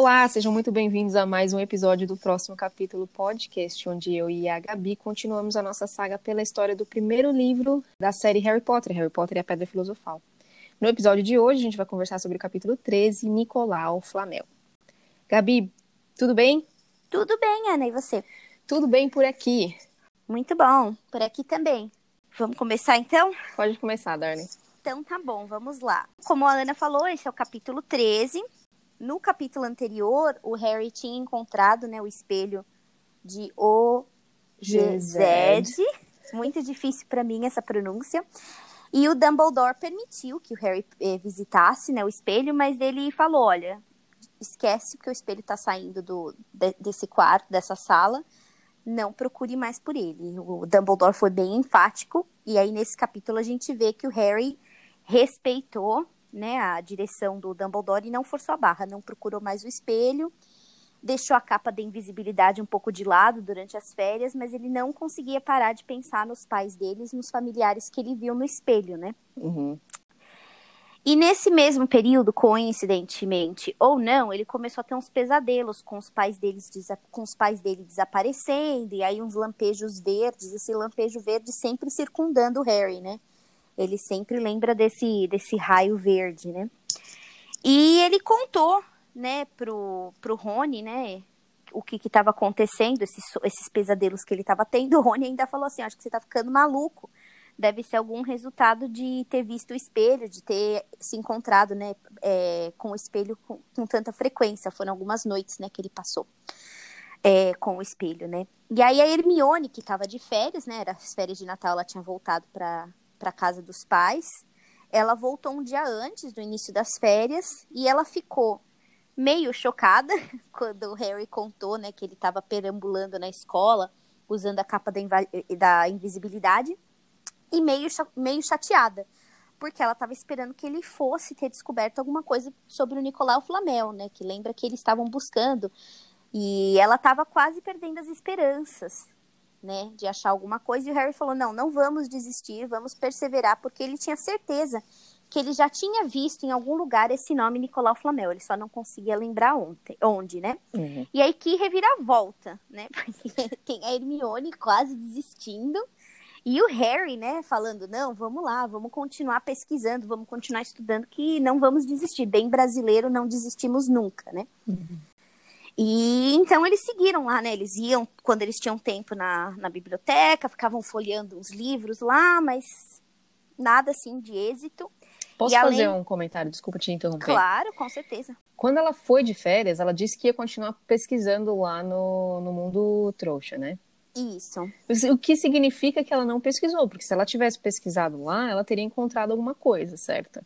Olá, sejam muito bem-vindos a mais um episódio do próximo capítulo podcast, onde eu e a Gabi continuamos a nossa saga pela história do primeiro livro da série Harry Potter, Harry Potter e a Pedra Filosofal. No episódio de hoje, a gente vai conversar sobre o capítulo 13, Nicolau Flamel. Gabi, tudo bem? Tudo bem, Ana, e você? Tudo bem por aqui. Muito bom, por aqui também. Vamos começar então? Pode começar, Darlene. Então tá bom, vamos lá. Como a Ana falou, esse é o capítulo 13. No capítulo anterior, o Harry tinha encontrado né, o espelho de O Gezed. Muito difícil para mim essa pronúncia. E o Dumbledore permitiu que o Harry eh, visitasse né, o espelho, mas ele falou: olha, esquece que o espelho está saindo do, de, desse quarto, dessa sala não procure mais por ele. O Dumbledore foi bem enfático, e aí nesse capítulo a gente vê que o Harry respeitou né, a direção do Dumbledore e não forçou a barra, não procurou mais o espelho, deixou a capa da invisibilidade um pouco de lado durante as férias, mas ele não conseguia parar de pensar nos pais deles, nos familiares que ele viu no espelho, né? Uhum. E nesse mesmo período, coincidentemente ou não, ele começou a ter uns pesadelos com os pais deles com os pais dele desaparecendo e aí uns lampejos verdes, esse lampejo verde sempre circundando o Harry, né? Ele sempre lembra desse desse raio verde, né? E ele contou, né, pro pro Rony, né, o que estava acontecendo, esses, esses pesadelos que ele estava tendo. O Rony ainda falou assim: acho que você está ficando maluco deve ser algum resultado de ter visto o espelho, de ter se encontrado, né, é, com o espelho com, com, tanta frequência. Foram algumas noites, né, que ele passou é, com o espelho, né. E aí a Hermione, que estava de férias, né, era as férias de Natal, ela tinha voltado para para casa dos pais. Ela voltou um dia antes do início das férias e ela ficou meio chocada quando o Harry contou, né, que ele estava perambulando na escola usando a capa da, da invisibilidade e meio, meio chateada, porque ela estava esperando que ele fosse ter descoberto alguma coisa sobre o Nicolau Flamel, né? Que lembra que eles estavam buscando. E ela estava quase perdendo as esperanças, né? De achar alguma coisa. E o Harry falou: não, não vamos desistir, vamos perseverar, porque ele tinha certeza que ele já tinha visto em algum lugar esse nome Nicolau Flamel, ele só não conseguia lembrar ontem, onde, né? Uhum. E aí que reviravolta, né? Porque tem a Hermione quase desistindo e o Harry, né, falando, não, vamos lá, vamos continuar pesquisando, vamos continuar estudando, que não vamos desistir. Bem brasileiro, não desistimos nunca, né? Uhum. E então eles seguiram lá, né? Eles iam, quando eles tinham tempo na, na biblioteca, ficavam folheando uns livros lá, mas nada assim de êxito. Posso fazer um comentário? Desculpa te interromper. Claro, com certeza. Quando ela foi de férias, ela disse que ia continuar pesquisando lá no, no mundo trouxa, né? Isso. O que significa que ela não pesquisou, porque se ela tivesse pesquisado lá, ela teria encontrado alguma coisa, certo?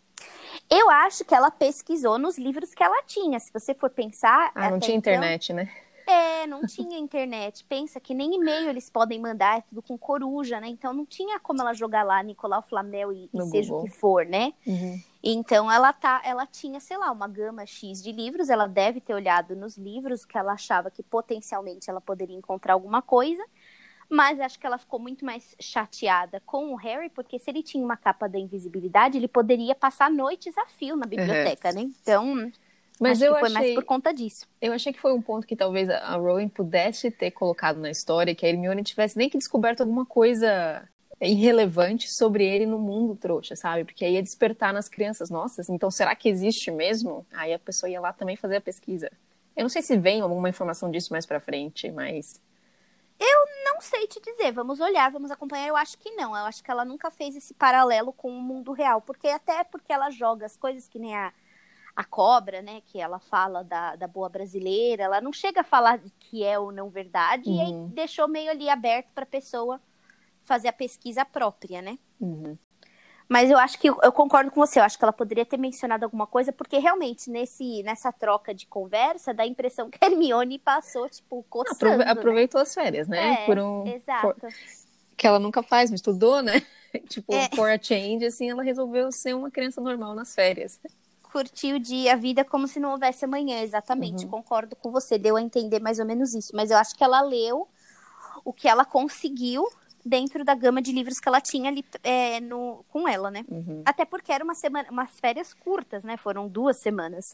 Eu acho que ela pesquisou nos livros que ela tinha. Se você for pensar. Ah, não tinha então... internet, né? É, não tinha internet. Pensa que nem e-mail eles podem mandar, é tudo com coruja, né? Então não tinha como ela jogar lá Nicolau Flamel e, e seja o que for, né? Uhum. Então ela tá, ela tinha, sei lá, uma gama X de livros, ela deve ter olhado nos livros que ela achava que potencialmente ela poderia encontrar alguma coisa. Mas acho que ela ficou muito mais chateada com o Harry, porque se ele tinha uma capa da invisibilidade, ele poderia passar noites a fio na biblioteca, uhum. né? Então, mas acho eu que foi achei, mais por conta disso. Eu achei que foi um ponto que talvez a Rowling pudesse ter colocado na história, que a Hermione tivesse nem que descoberto alguma coisa irrelevante sobre ele no mundo trouxa, sabe? Porque aí ia despertar nas crianças, nossa, então será que existe mesmo? Aí a pessoa ia lá também fazer a pesquisa. Eu não sei se vem alguma informação disso mais pra frente, mas eu não sei te dizer, vamos olhar, vamos acompanhar. Eu acho que não. Eu acho que ela nunca fez esse paralelo com o mundo real. Porque até porque ela joga as coisas que nem a, a cobra, né? Que ela fala da, da boa brasileira. Ela não chega a falar que é ou não verdade. Uhum. E aí uhum. deixou meio ali aberto para a pessoa fazer a pesquisa própria, né? Uhum. Mas eu acho que eu concordo com você, eu acho que ela poderia ter mencionado alguma coisa, porque realmente nesse, nessa troca de conversa dá a impressão que a Hermione passou, tipo, coçando. Né? aproveitou as férias, né? É, Por um, exato. Por... Que ela nunca faz, não estudou, né? tipo, é. for a change, assim, ela resolveu ser uma criança normal nas férias. Curtiu o dia, a vida como se não houvesse amanhã, exatamente. Uhum. Concordo com você, deu a entender mais ou menos isso. Mas eu acho que ela leu o que ela conseguiu dentro da gama de livros que ela tinha ali é, no, com ela, né? Uhum. Até porque era uma semana, umas férias curtas, né? Foram duas semanas.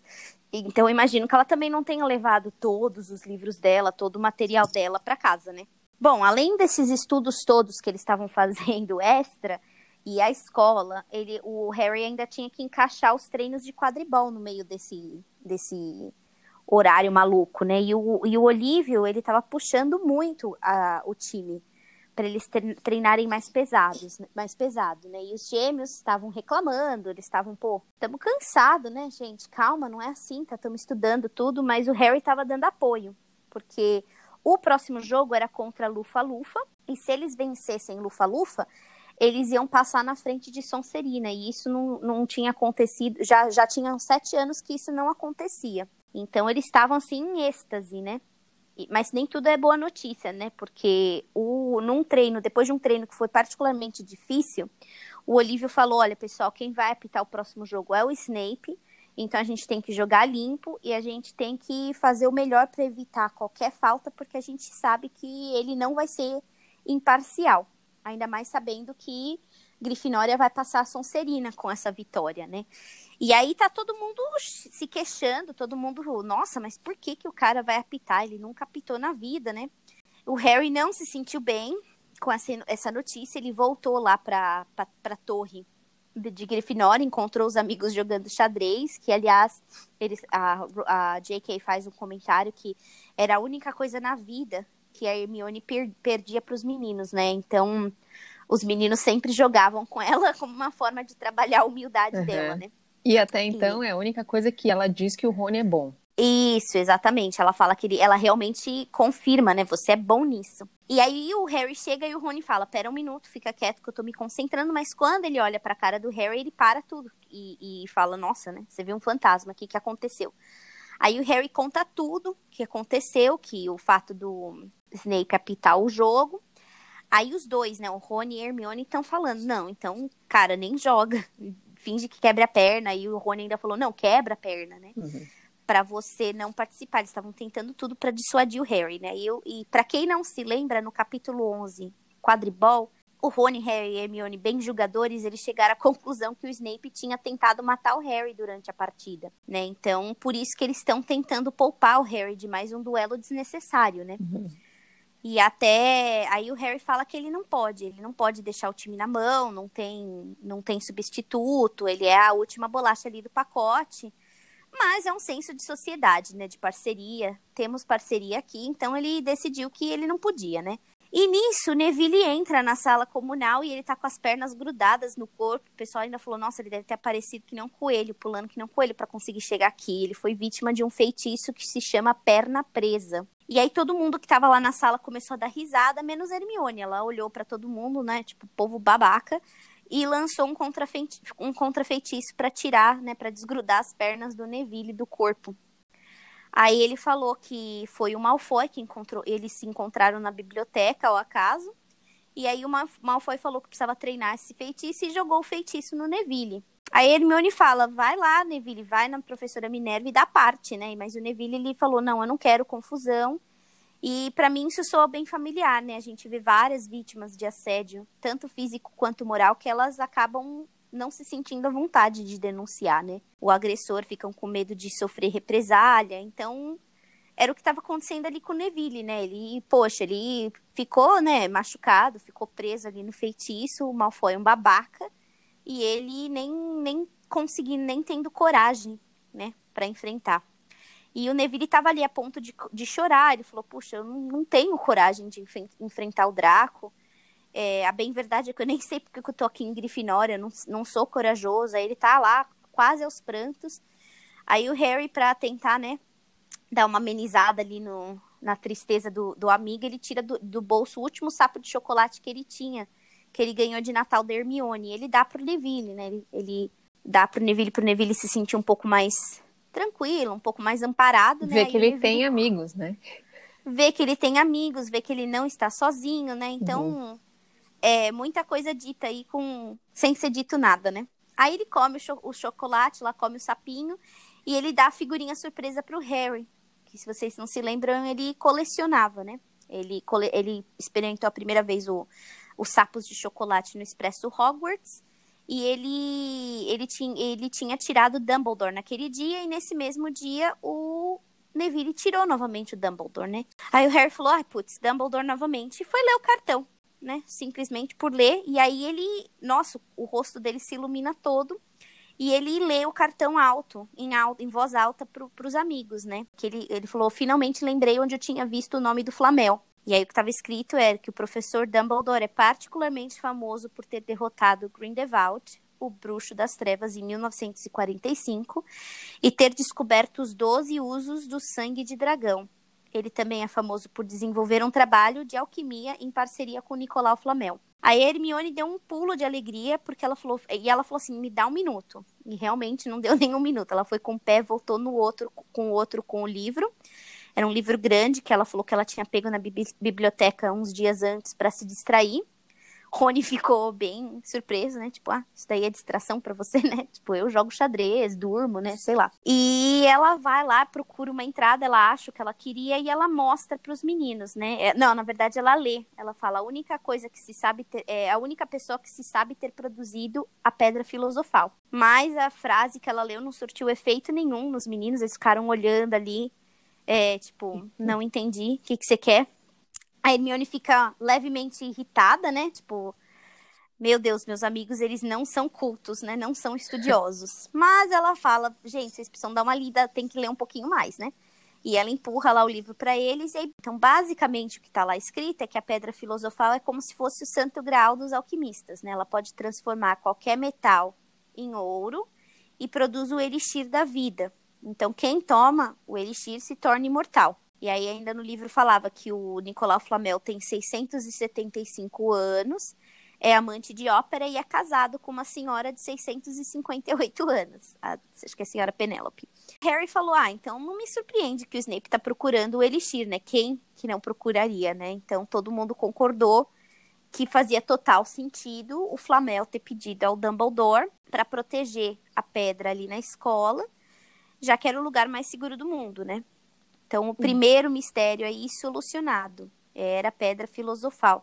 Então eu imagino que ela também não tenha levado todos os livros dela, todo o material dela para casa, né? Bom, além desses estudos todos que eles estavam fazendo extra e a escola, ele, o Harry ainda tinha que encaixar os treinos de quadribol no meio desse, desse horário maluco, né? E o, e o Olívio, ele tava puxando muito a, o time para eles treinarem mais pesados, mais pesado, né? E os gêmeos estavam reclamando, eles estavam, pô, estamos cansados, né, gente? Calma, não é assim, tá? Estamos estudando tudo, mas o Harry estava dando apoio, porque o próximo jogo era contra Lufa Lufa, e se eles vencessem Lufa Lufa, eles iam passar na frente de Sonserina, e isso não, não tinha acontecido, já, já tinham sete anos que isso não acontecia. Então eles estavam assim em êxtase, né? Mas nem tudo é boa notícia, né? Porque o, num treino, depois de um treino que foi particularmente difícil, o Olívio falou: olha, pessoal, quem vai apitar o próximo jogo é o Snape. Então a gente tem que jogar limpo e a gente tem que fazer o melhor para evitar qualquer falta, porque a gente sabe que ele não vai ser imparcial. Ainda mais sabendo que Grifinória vai passar a Sonserina com essa vitória, né? E aí tá todo mundo se queixando, todo mundo, nossa, mas por que que o cara vai apitar? Ele nunca apitou na vida, né? O Harry não se sentiu bem com essa notícia, ele voltou lá pra, pra, pra torre de Grifinória, encontrou os amigos jogando xadrez, que aliás, eles, a, a J.K. faz um comentário que era a única coisa na vida que a Hermione per, perdia para os meninos, né? Então, os meninos sempre jogavam com ela como uma forma de trabalhar a humildade uhum. dela, né? E até então é a única coisa que ela diz que o Rony é bom. Isso, exatamente. Ela fala que ele, ela realmente confirma, né? Você é bom nisso. E aí o Harry chega e o Rony fala: Pera um minuto, fica quieto que eu tô me concentrando. Mas quando ele olha pra cara do Harry, ele para tudo e, e fala: Nossa, né? Você viu um fantasma, o que, que aconteceu? Aí o Harry conta tudo que aconteceu, que o fato do Snape apitar o jogo. Aí os dois, né, o Rony e a Hermione estão falando, não, então, cara, nem joga, finge que quebra a perna. E o Rony ainda falou, não, quebra a perna, né? Uhum. Para você não participar. Eles estavam tentando tudo para dissuadir o Harry, né? E, eu, e para quem não se lembra, no capítulo 11, quadribol, o Rony, Harry e Hermione, bem jogadores, eles chegaram à conclusão que o Snape tinha tentado matar o Harry durante a partida, né? Então, por isso que eles estão tentando poupar o Harry de mais um duelo desnecessário, né? Uhum. E até aí o Harry fala que ele não pode, ele não pode deixar o time na mão, não tem, não tem substituto, ele é a última bolacha ali do pacote. Mas é um senso de sociedade, né, de parceria. Temos parceria aqui, então ele decidiu que ele não podia, né? E nisso, Neville entra na sala comunal e ele tá com as pernas grudadas no corpo. O pessoal ainda falou: "Nossa, ele deve ter aparecido que nem um coelho, pulando que nem um coelho para conseguir chegar aqui". Ele foi vítima de um feitiço que se chama perna presa. E aí todo mundo que tava lá na sala começou a dar risada, menos Hermione. Ela olhou para todo mundo, né, tipo, povo babaca, e lançou um contrafeitiço, um contrafeitiço para tirar, né, para desgrudar as pernas do Neville do corpo. Aí ele falou que foi o Malfoy que encontrou, eles se encontraram na biblioteca ao acaso. E aí o Malfoy falou que precisava treinar esse feitiço e jogou o feitiço no Neville. Aí Hermione fala, vai lá, Neville, vai na professora Minerva e dá parte, né? Mas o Neville, ele falou, não, eu não quero confusão. E para mim isso soa bem familiar, né? A gente vê várias vítimas de assédio, tanto físico quanto moral, que elas acabam não se sentindo à vontade de denunciar, né? O agressor ficam com medo de sofrer represália, então era o que estava acontecendo ali com o Neville, né? Ele, poxa, ele ficou, né, machucado, ficou preso ali no feitiço, o Malfoy é um babaca, e ele nem, nem conseguindo, nem tendo coragem, né, para enfrentar. E o Neville estava ali a ponto de, de chorar. Ele falou: Puxa, eu não, não tenho coragem de enfrentar o Draco. É, a bem verdade é que eu nem sei porque eu tô aqui em Grifinória, eu não, não sou corajoso. Aí ele tá lá, quase aos prantos. Aí o Harry, para tentar, né, dar uma amenizada ali no, na tristeza do, do amigo, ele tira do, do bolso o último sapo de chocolate que ele tinha que ele ganhou de Natal da Hermione. Ele dá pro Neville, né? Ele, ele dá pro Neville, pro Neville se sentir um pouco mais tranquilo, um pouco mais amparado, né? Vê que ele Neville... tem amigos, né? Vê que ele tem amigos, vê que ele não está sozinho, né? Então, uhum. É muita coisa dita aí com sem ser dito nada, né? Aí ele come o, cho o chocolate, lá come o sapinho e ele dá a figurinha surpresa pro Harry, que se vocês não se lembram, ele colecionava, né? Ele, ele experimentou a primeira vez o, os sapos de chocolate no Expresso Hogwarts. E ele, ele, tinha, ele tinha tirado Dumbledore naquele dia, e nesse mesmo dia o Neville tirou novamente o Dumbledore, né? Aí o Harry falou: ai, putz, Dumbledore novamente, e foi ler o cartão, né? Simplesmente por ler. E aí ele, nossa, o rosto dele se ilumina todo. E ele lê o cartão alto, em, alto, em voz alta, para os amigos, né? Que ele, ele falou: finalmente lembrei onde eu tinha visto o nome do Flamel. E aí o que estava escrito era que o professor Dumbledore é particularmente famoso por ter derrotado Grindelwald, o Bruxo das Trevas, em 1945, e ter descoberto os 12 usos do sangue de dragão. Ele também é famoso por desenvolver um trabalho de alquimia em parceria com Nicolau Flamel. A Hermione deu um pulo de alegria porque ela falou e ela falou assim, me dá um minuto. E realmente não deu nenhum minuto. Ela foi com o pé, voltou no outro com o outro com o livro. Era um livro grande que ela falou que ela tinha pego na biblioteca uns dias antes para se distrair. Rony ficou bem surpreso, né? Tipo, ah, isso daí é distração para você, né? Tipo, eu jogo xadrez, durmo, né? Sei lá. E ela vai lá, procura uma entrada, ela acha o que ela queria e ela mostra para os meninos, né? É, não, na verdade ela lê. Ela fala: a única coisa que se sabe ter, é a única pessoa que se sabe ter produzido a pedra filosofal. Mas a frase que ela leu não surtiu efeito nenhum nos meninos, eles ficaram olhando ali é, tipo, não entendi, o que, que você quer? A Hermione fica levemente irritada, né? Tipo, meu Deus, meus amigos, eles não são cultos, né? Não são estudiosos. Mas ela fala, gente, vocês precisam dar uma lida, tem que ler um pouquinho mais, né? E ela empurra lá o livro para eles. E então, basicamente, o que está lá escrito é que a pedra filosofal é como se fosse o santo grau dos alquimistas, né? Ela pode transformar qualquer metal em ouro e produz o elixir da vida. Então, quem toma o elixir se torna imortal. E aí, ainda no livro falava que o Nicolau Flamel tem 675 anos, é amante de ópera e é casado com uma senhora de 658 anos. A, acho que é a senhora Penélope. Harry falou: Ah, então não me surpreende que o Snape está procurando o elixir, né? Quem que não procuraria, né? Então todo mundo concordou que fazia total sentido o Flamel ter pedido ao Dumbledore para proteger a pedra ali na escola já que era o lugar mais seguro do mundo, né? Então, o primeiro mistério aí solucionado era a pedra filosofal,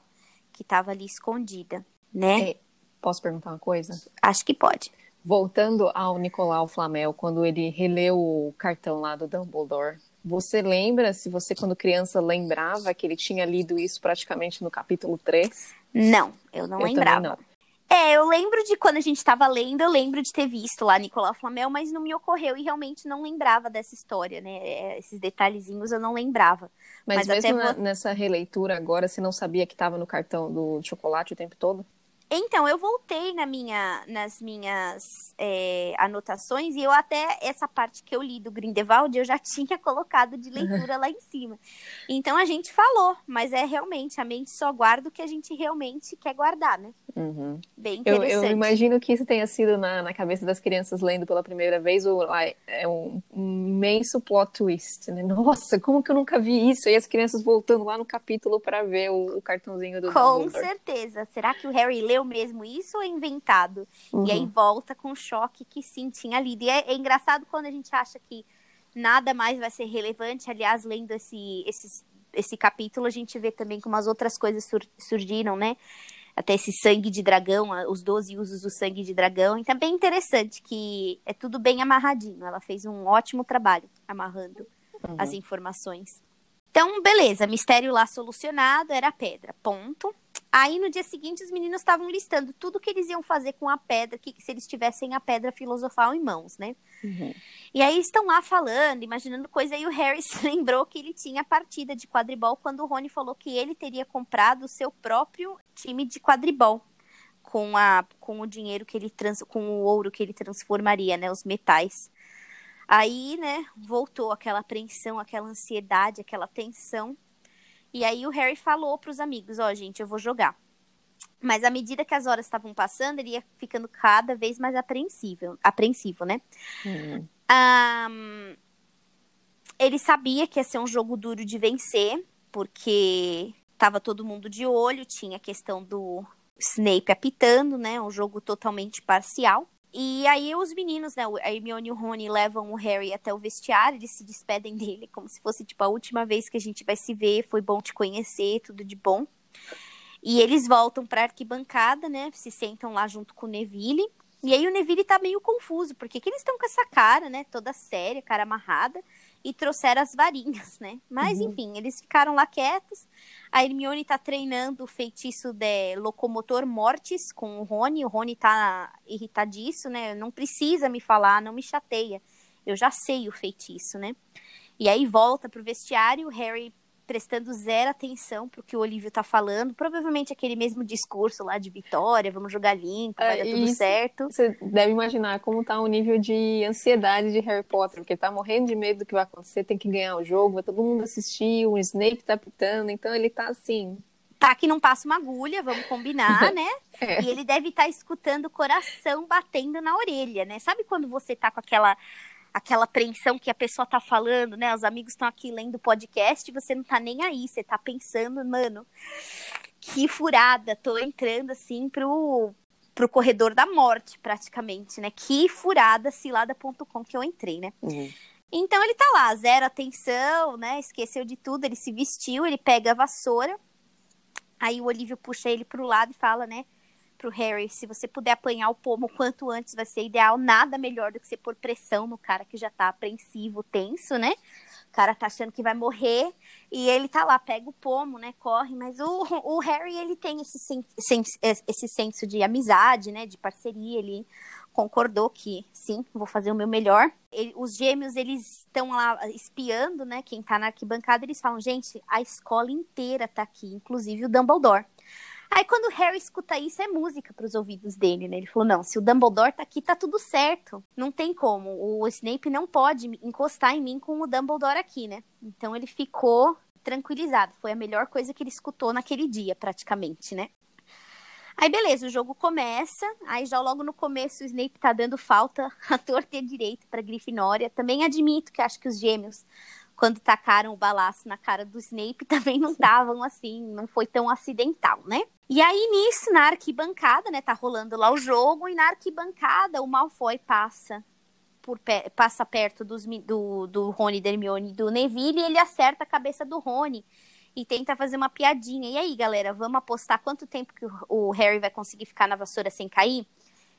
que estava ali escondida, né? É, posso perguntar uma coisa? Acho que pode. Voltando ao Nicolau Flamel, quando ele releu o cartão lá do Dumbledore, você lembra, se você quando criança lembrava que ele tinha lido isso praticamente no capítulo 3? Não, eu não eu lembrava. Não. É, eu lembro de quando a gente estava lendo, eu lembro de ter visto lá Nicolau Flamel, mas não me ocorreu e realmente não lembrava dessa história, né? É, esses detalhezinhos eu não lembrava. Mas, mas mesmo até... nessa releitura agora, você não sabia que estava no cartão do chocolate o tempo todo? Então, eu voltei na minha, nas minhas é, anotações e eu até essa parte que eu li do Grindelwald eu já tinha colocado de leitura lá em cima. Então a gente falou, mas é realmente, a mente só guarda o que a gente realmente quer guardar, né? Uhum. Bem interessante. Eu, eu, imagino que isso tenha sido na, na cabeça das crianças lendo pela primeira vez o, é um imenso plot twist, né? Nossa, como que eu nunca vi isso? E as crianças voltando lá no capítulo para ver o, o, cartãozinho do Com Dumbledore. certeza. Será que o Harry leu mesmo isso ou é inventado? Uhum. E aí uhum. volta com o choque que sim tinha lido. E é, é, engraçado quando a gente acha que nada mais vai ser relevante. Aliás, lendo esse, esse, esse capítulo, a gente vê também como as outras coisas sur surgiram, né? Até esse sangue de dragão, os 12 usos do sangue de dragão. Então é bem interessante que é tudo bem amarradinho. Ela fez um ótimo trabalho amarrando uhum. as informações. Então, beleza, mistério lá solucionado, era a pedra, ponto. Aí no dia seguinte os meninos estavam listando tudo que eles iam fazer com a pedra, que se eles tivessem a pedra filosofal em mãos, né? Uhum. E aí estão lá falando, imaginando coisa, e o Harry se lembrou que ele tinha partida de quadribol quando o Rony falou que ele teria comprado o seu próprio time de quadribol com, a, com o dinheiro que ele trans, com o ouro que ele transformaria, né? Os metais. Aí, né, voltou aquela apreensão, aquela ansiedade, aquela tensão. E aí o Harry falou para os amigos, ó, oh, gente, eu vou jogar. Mas à medida que as horas estavam passando, ele ia ficando cada vez mais apreensível, apreensivo, né? Uhum. Um, ele sabia que ia ser um jogo duro de vencer, porque tava todo mundo de olho, tinha a questão do Snape apitando, né? Um jogo totalmente parcial. E aí os meninos, né, a Hermione e o Rony levam o Harry até o vestiário, eles se despedem dele como se fosse tipo a última vez que a gente vai se ver, foi bom te conhecer, tudo de bom. E eles voltam para arquibancada, né? Se sentam lá junto com o Neville. E aí o Neville tá meio confuso, porque que eles estão com essa cara, né? Toda séria, cara amarrada, e trouxeram as varinhas, né? Mas, uhum. enfim, eles ficaram lá quietos. A Hermione tá treinando o feitiço de locomotor mortis com o Rony. O Rony tá irritadíssimo, né? Não precisa me falar, não me chateia. Eu já sei o feitiço, né? E aí volta pro vestiário, o Harry prestando zero atenção pro que o Olívio tá falando. Provavelmente aquele mesmo discurso lá de vitória, vamos jogar limpo, vai é, dar tudo certo. Você deve imaginar como tá o nível de ansiedade de Harry Potter, porque tá morrendo de medo do que vai acontecer, tem que ganhar o jogo, vai todo mundo assistir, o Snape tá pitando, então ele tá assim. Tá que não passa uma agulha, vamos combinar, né? é. E ele deve estar tá escutando o coração batendo na orelha, né? Sabe quando você tá com aquela aquela apreensão que a pessoa tá falando, né? Os amigos estão aqui lendo o podcast e você não tá nem aí, você tá pensando, mano, que furada, tô entrando assim pro, pro corredor da morte, praticamente, né? Que furada cilada.com que eu entrei, né? Uhum. Então ele tá lá, zero atenção, né? Esqueceu de tudo, ele se vestiu, ele pega a vassoura. Aí o Olívio puxa ele pro lado e fala, né? Pro Harry, se você puder apanhar o pomo quanto antes vai ser ideal, nada melhor do que você pôr pressão no cara que já tá apreensivo, tenso, né? O cara tá achando que vai morrer e ele tá lá, pega o pomo, né? Corre, mas o, o Harry, ele tem esse, sen, sen, esse senso de amizade, né? De parceria, ele concordou que sim, vou fazer o meu melhor. Ele, os gêmeos, eles estão lá espiando, né? Quem tá na arquibancada, eles falam, gente, a escola inteira tá aqui, inclusive o Dumbledore. Aí quando o Harry escuta isso, é música para os ouvidos dele, né? Ele falou: não, se o Dumbledore tá aqui, tá tudo certo. Não tem como. O Snape não pode encostar em mim com o Dumbledore aqui, né? Então ele ficou tranquilizado. Foi a melhor coisa que ele escutou naquele dia, praticamente, né? Aí beleza, o jogo começa. Aí já logo no começo o Snape tá dando falta a torta e a direito para Grifinória. Também admito que acho que os gêmeos quando tacaram o balaço na cara do Snape também não estavam assim, não foi tão acidental, né? E aí, nisso, na arquibancada, né? Tá rolando lá o jogo, e na arquibancada o Malfoy passa por passa perto dos, do, do Rony, da Hermione e do Neville, e ele acerta a cabeça do Rony e tenta fazer uma piadinha. E aí, galera, vamos apostar quanto tempo que o, o Harry vai conseguir ficar na vassoura sem cair?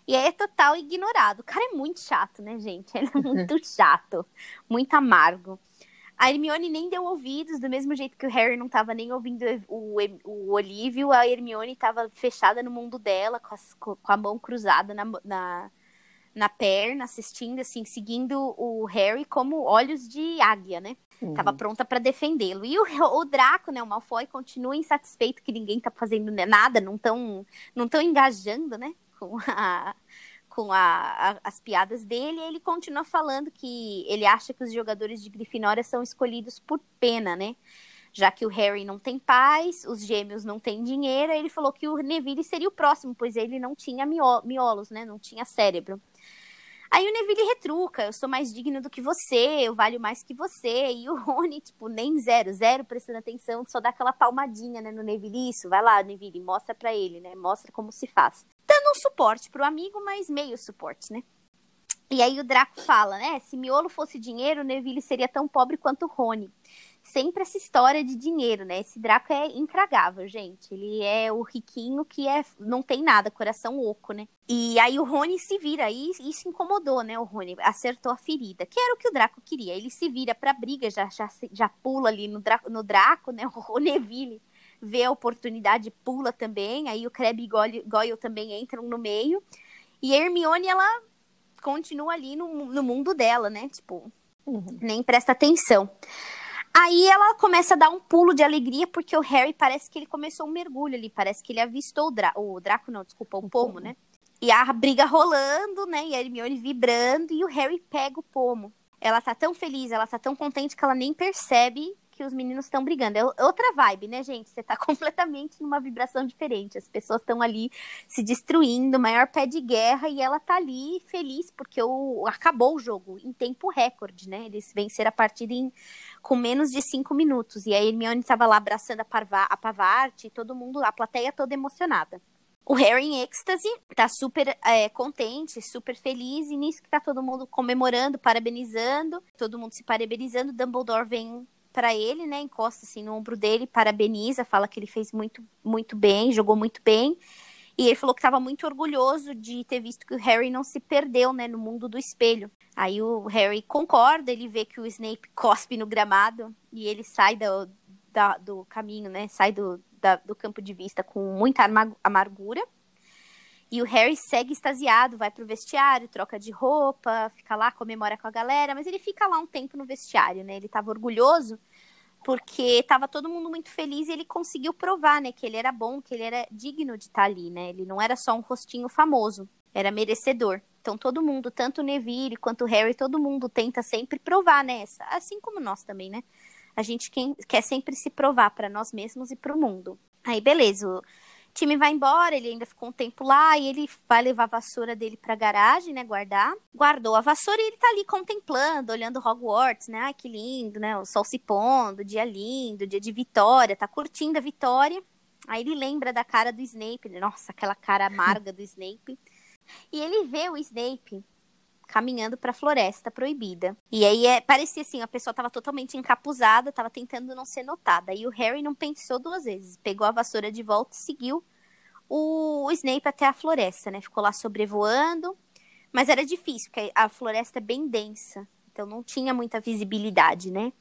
E aí é total ignorado. O cara é muito chato, né, gente? Ele é muito chato, muito amargo. A Hermione nem deu ouvidos, do mesmo jeito que o Harry não estava nem ouvindo o, o Olívio, a Hermione estava fechada no mundo dela, com, as, com a mão cruzada na, na, na, perna, assistindo, assim, seguindo o Harry como olhos de águia, né? Uhum. Tava pronta para defendê-lo. E o, o, Draco, né, o Malfoy, continua insatisfeito que ninguém tá fazendo nada, não tão, não tão engajando, né, com a, com a, a, as piadas dele, ele continua falando que ele acha que os jogadores de Grifinória são escolhidos por pena, né? Já que o Harry não tem pais, os gêmeos não têm dinheiro, ele falou que o Neville seria o próximo, pois ele não tinha miolos, né? Não tinha cérebro. Aí o Neville retruca, eu sou mais digno do que você, eu valho mais que você. E o Rony, tipo, nem zero, zero prestando atenção, só dá aquela palmadinha, né, no Neville. Isso, vai lá, Neville, mostra pra ele, né, mostra como se faz. Dando um suporte pro amigo, mas meio suporte, né. E aí o Draco fala, né, se miolo fosse dinheiro, Neville seria tão pobre quanto Rony sempre essa história de dinheiro, né? Esse Draco é intragável, gente. Ele é o riquinho que é não tem nada, coração oco, né? E aí o Rony se vira, e isso incomodou, né? O Rony acertou a ferida, que era o que o Draco queria. Ele se vira pra briga, já, já, já pula ali no Draco, no Draco né? O Neville vê a oportunidade, pula também. Aí o Crabbe e Goyle, Goyle também entram no meio. E a Hermione, ela continua ali no, no mundo dela, né? Tipo, uhum. nem presta atenção. Aí ela começa a dar um pulo de alegria, porque o Harry parece que ele começou um mergulho ali, parece que ele avistou o, Dra o Draco, não, desculpa, o, o pomo, pomo, né? E a briga rolando, né? E a Hermione vibrando, e o Harry pega o pomo. Ela tá tão feliz, ela tá tão contente que ela nem percebe que os meninos estão brigando. É outra vibe, né, gente? Você tá completamente numa vibração diferente. As pessoas estão ali se destruindo, maior pé de guerra, e ela tá ali feliz porque o, acabou o jogo em tempo recorde, né? Eles venceram a partida em, com menos de cinco minutos. E a Hermione tava lá abraçando a, Parva, a Pavarte, todo mundo, a plateia toda emocionada. O Harry em êxtase, tá super é, contente, super feliz, e nisso que tá todo mundo comemorando, parabenizando, todo mundo se parabenizando, Dumbledore vem para ele, né? Encosta assim no ombro dele, parabeniza, fala que ele fez muito, muito bem, jogou muito bem. E ele falou que estava muito orgulhoso de ter visto que o Harry não se perdeu, né, no mundo do espelho. Aí o Harry concorda, ele vê que o Snape cospe no gramado e ele sai do, da, do caminho, né? Sai do, da, do campo de vista com muita amargura. E o Harry segue extasiado, vai pro vestiário, troca de roupa, fica lá, comemora com a galera, mas ele fica lá um tempo no vestiário, né? Ele tava orgulhoso porque tava todo mundo muito feliz e ele conseguiu provar, né, que ele era bom, que ele era digno de estar tá ali, né? Ele não era só um rostinho famoso, era merecedor. Então todo mundo, tanto o Neville quanto o Harry, todo mundo tenta sempre provar nessa, né? assim como nós também, né? A gente quer sempre se provar para nós mesmos e para o mundo. Aí beleza, time vai embora, ele ainda ficou um tempo lá e ele vai levar a vassoura dele pra garagem, né, guardar. Guardou a vassoura e ele tá ali contemplando, olhando Hogwarts, né? Ai, que lindo, né? O sol se pondo, dia lindo, dia de vitória, tá curtindo a vitória. Aí ele lembra da cara do Snape, nossa, aquela cara amarga do Snape. E ele vê o Snape caminhando para a floresta proibida. E aí é, parecia assim, a pessoa estava totalmente encapuzada, estava tentando não ser notada. E o Harry não pensou duas vezes, pegou a vassoura de volta e seguiu o, o Snape até a floresta, né? Ficou lá sobrevoando, mas era difícil, porque a floresta é bem densa, então não tinha muita visibilidade, né?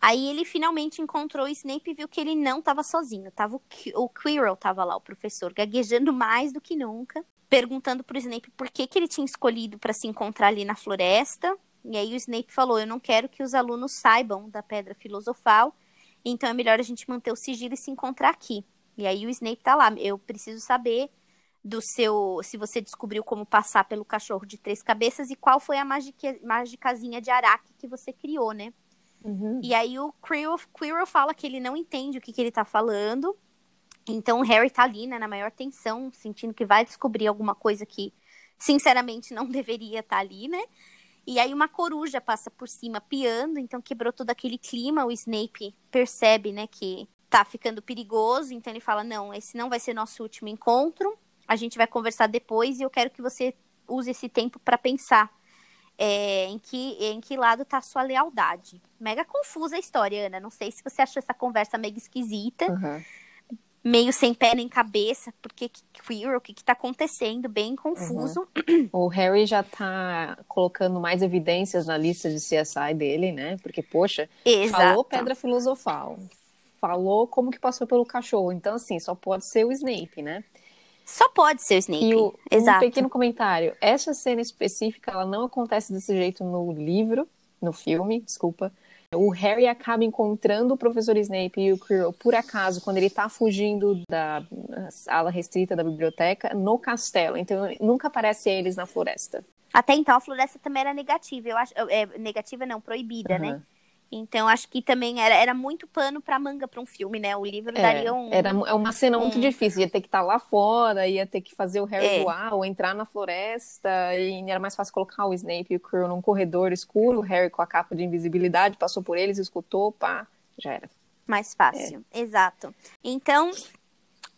Aí ele finalmente encontrou o Snape e viu que ele não estava sozinho. Tava o, o Quirrell estava lá, o professor, gaguejando mais do que nunca perguntando pro Snape por que, que ele tinha escolhido para se encontrar ali na floresta. E aí o Snape falou: Eu não quero que os alunos saibam da pedra filosofal, então é melhor a gente manter o sigilo e se encontrar aqui. E aí o Snape tá lá: Eu preciso saber do seu. Se você descobriu como passar pelo cachorro de três cabeças e qual foi a magica, magicazinha de Araque que você criou, né? Uhum. E aí o Quirrell, Quirrell fala que ele não entende o que, que ele tá falando. Então o Harry tá ali, né, na maior tensão, sentindo que vai descobrir alguma coisa que, sinceramente, não deveria estar tá ali, né? E aí uma coruja passa por cima piando, então quebrou todo aquele clima. O Snape percebe, né, que tá ficando perigoso, então ele fala: "Não, esse não vai ser nosso último encontro. A gente vai conversar depois e eu quero que você use esse tempo para pensar é, em, que, em que lado tá a sua lealdade. Mega confusa a história, Ana. Não sei se você achou essa conversa mega esquisita. Uhum meio sem pé nem cabeça, porque queer, o que, que tá acontecendo, bem confuso. Uhum. O Harry já tá colocando mais evidências na lista de CSI dele, né? Porque, poxa, Exato. falou pedra filosofal, falou como que passou pelo cachorro, então assim, só pode ser o Snape, né? Só pode ser o Snape. E o, Exato. um pequeno comentário, essa cena específica, ela não acontece desse jeito no livro, no filme, desculpa. O Harry acaba encontrando o professor Snape e o Quirrell por acaso quando ele tá fugindo da sala restrita da biblioteca no castelo. Então nunca aparece eles na floresta. Até então a floresta também era negativa, eu acho, é, negativa não, proibida, uhum. né? Então, acho que também era, era muito pano para manga para um filme, né? O livro é, daria um. Era é uma cena um... muito difícil. Ia ter que estar tá lá fora, ia ter que fazer o Harry é. voar ou entrar na floresta. E era mais fácil colocar o Snape e o Quirrell num corredor escuro. O Harry com a capa de invisibilidade passou por eles, escutou, pá, já era. Mais fácil, é. exato. Então,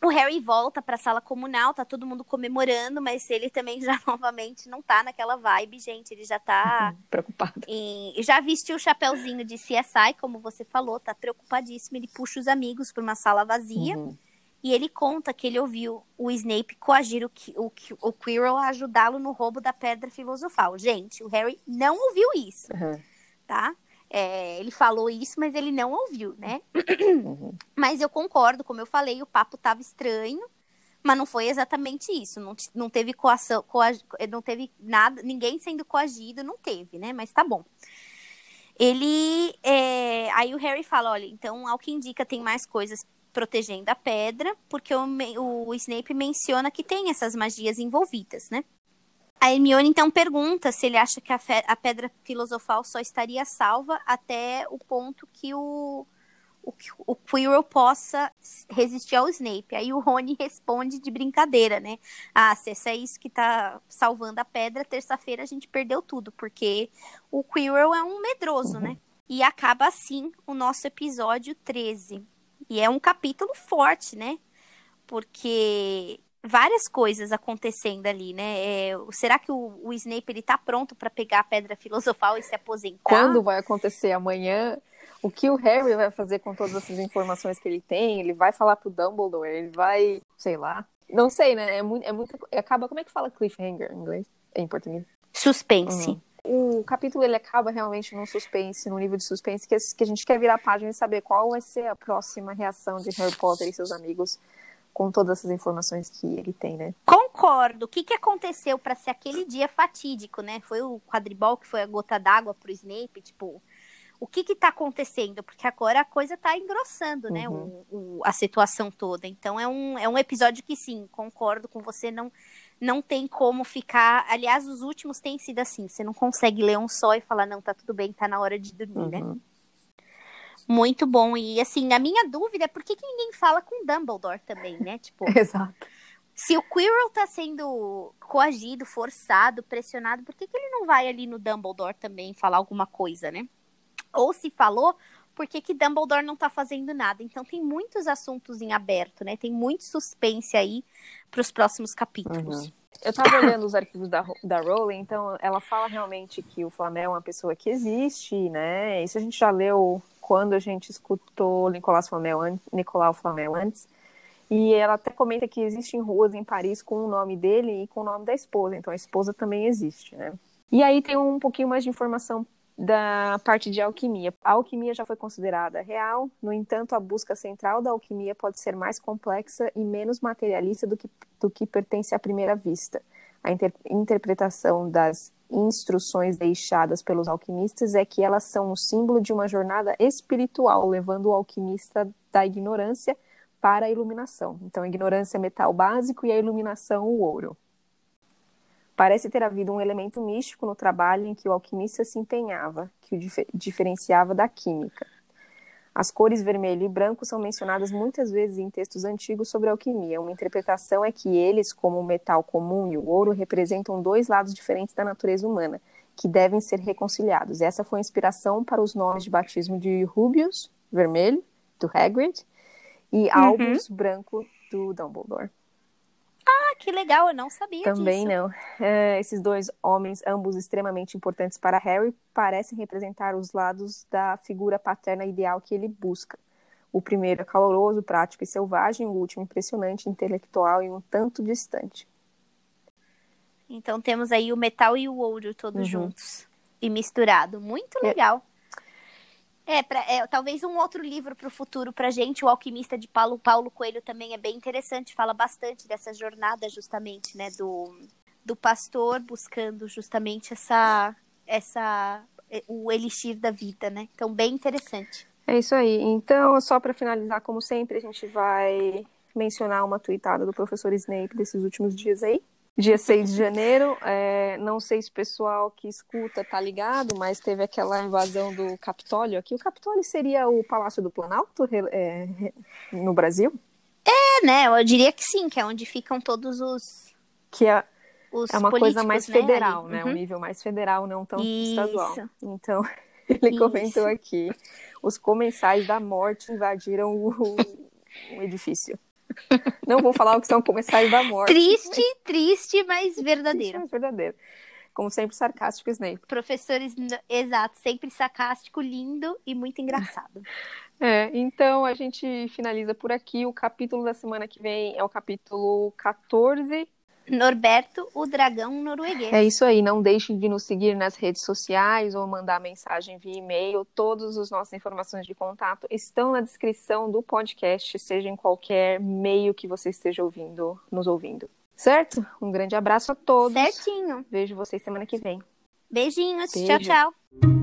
o Harry volta para a sala comunal, tá todo mundo comemorando, mas ele também já novamente não tá naquela vibe, gente. Ele já tá preocupado. Em... Já vestiu o chapéuzinho de CSI, como você falou, tá preocupadíssimo. Ele puxa os amigos para uma sala vazia uhum. e ele conta que ele ouviu o Snape coagir o, o, o Quirrell a ajudá-lo no roubo da pedra filosofal. Gente, o Harry não ouviu isso, uhum. tá? É, ele falou isso, mas ele não ouviu, né? Uhum. Mas eu concordo, como eu falei, o papo estava estranho, mas não foi exatamente isso. Não, não teve coação, coag, não teve nada, ninguém sendo coagido, não teve, né? Mas tá bom. Ele. É, aí o Harry fala: olha, então, ao que indica, tem mais coisas protegendo a pedra, porque o, o Snape menciona que tem essas magias envolvidas, né? A Hermione então pergunta se ele acha que a, a, pedra filosofal só estaria salva até o ponto que o, o, o Quirrell possa resistir ao Snape. Aí o Rony responde de brincadeira, né? Ah, se é isso que tá salvando a pedra, terça-feira a gente perdeu tudo, porque o Quirrell é um medroso, né? E acaba assim o nosso episódio 13. E é um capítulo forte, né? Porque várias coisas acontecendo ali, né? É, será que o, o, Snape ele tá pronto para pegar a pedra filosofal e se aposentar? Quando vai acontecer amanhã? o que o Harry vai fazer com todas essas informações que ele tem? Ele vai falar pro Dumbledore, ele vai, sei lá. Não sei, né? É muito, é muito acaba, como é que fala cliffhanger em inglês? Em português? Suspense. Uhum o capítulo ele acaba realmente num suspense, num nível de suspense que, que a gente quer virar a página e saber qual vai ser a próxima reação de Harry Potter e seus amigos com todas essas informações que ele tem, né? Concordo. O que, que aconteceu para ser aquele dia fatídico, né? Foi o quadribol que foi a gota d'água pro Snape, tipo, o que que tá acontecendo? Porque agora a coisa tá engrossando, né? Uhum. O, o, a situação toda. Então é um, é um episódio que sim, concordo com você, não não tem como ficar. Aliás, os últimos têm sido assim. Você não consegue ler um só e falar, não, tá tudo bem, tá na hora de dormir, né? uhum. né? Muito bom. E assim, a minha dúvida é por que, que ninguém fala com Dumbledore também, né? Tipo. Exato. Se o Quirrell tá sendo coagido, forçado, pressionado, por que, que ele não vai ali no Dumbledore também falar alguma coisa, né? Ou se falou, por que, que Dumbledore não tá fazendo nada? Então tem muitos assuntos em aberto, né? Tem muito suspense aí para os próximos capítulos. Uhum. Eu estava olhando os arquivos da, da Rowling, então ela fala realmente que o Flamel é uma pessoa que existe, né? Isso a gente já leu quando a gente escutou Nicolau Flamel, Nicolau Flamel antes. E ela até comenta que existem ruas em Paris com o nome dele e com o nome da esposa, então a esposa também existe, né? E aí tem um pouquinho mais de informação da parte de alquimia. A alquimia já foi considerada real, no entanto, a busca central da alquimia pode ser mais complexa e menos materialista do que, do que pertence à primeira vista. A inter interpretação das instruções deixadas pelos alquimistas é que elas são o símbolo de uma jornada espiritual, levando o alquimista da ignorância para a iluminação. Então, a ignorância é metal básico e a iluminação o ouro. Parece ter havido um elemento místico no trabalho em que o alquimista se empenhava, que o dif diferenciava da química. As cores vermelho e branco são mencionadas muitas vezes em textos antigos sobre alquimia. Uma interpretação é que eles, como o metal comum e o ouro, representam dois lados diferentes da natureza humana, que devem ser reconciliados. Essa foi a inspiração para os nomes de batismo de Rubius, vermelho, do Hagrid, e uhum. Albus, branco, do Dumbledore. Ah, que legal, eu não sabia Também disso. não. É, esses dois homens, ambos extremamente importantes para Harry, parecem representar os lados da figura paterna ideal que ele busca. O primeiro é caloroso, prático e selvagem, o último impressionante, intelectual e um tanto distante. Então temos aí o metal e o ouro todos uhum. juntos e misturado. Muito é, legal. É, pra, é, talvez um outro livro para o futuro para gente, O Alquimista de Paulo, Paulo Coelho também é bem interessante, fala bastante dessa jornada justamente, né, do, do pastor buscando justamente essa, essa, é, o elixir da vida, né, então bem interessante. É isso aí, então só para finalizar, como sempre, a gente vai mencionar uma tweetada do professor Snape desses últimos dias aí, dia 6 de janeiro. É, não sei se o pessoal que escuta tá ligado, mas teve aquela invasão do Capitólio aqui. O Capitólio seria o Palácio do Planalto é, no Brasil? É, né? Eu diria que sim, que é onde ficam todos os. Que é, os é uma coisa mais né, federal, né? Uhum. Um nível mais federal, não tão Isso. estadual. Então, ele Isso. comentou aqui: os comensais da morte invadiram o, o edifício. Não vou falar o que são comensais da morte. Triste, mas... triste, mas verdadeiro. Triste, mas verdadeiro. Como sempre, sarcástico Snape. Professores, exato, sempre sarcástico, lindo e muito engraçado. É, então a gente finaliza por aqui. O capítulo da semana que vem é o capítulo 14, Norberto, o dragão norueguês. É isso aí. Não deixem de nos seguir nas redes sociais ou mandar mensagem via e-mail. Todas as nossas informações de contato estão na descrição do podcast, seja em qualquer meio que você esteja ouvindo, nos ouvindo. Certo? Um grande abraço a todos. Certinho. Vejo vocês semana que vem. Beijinhos. Beijo. Tchau, tchau.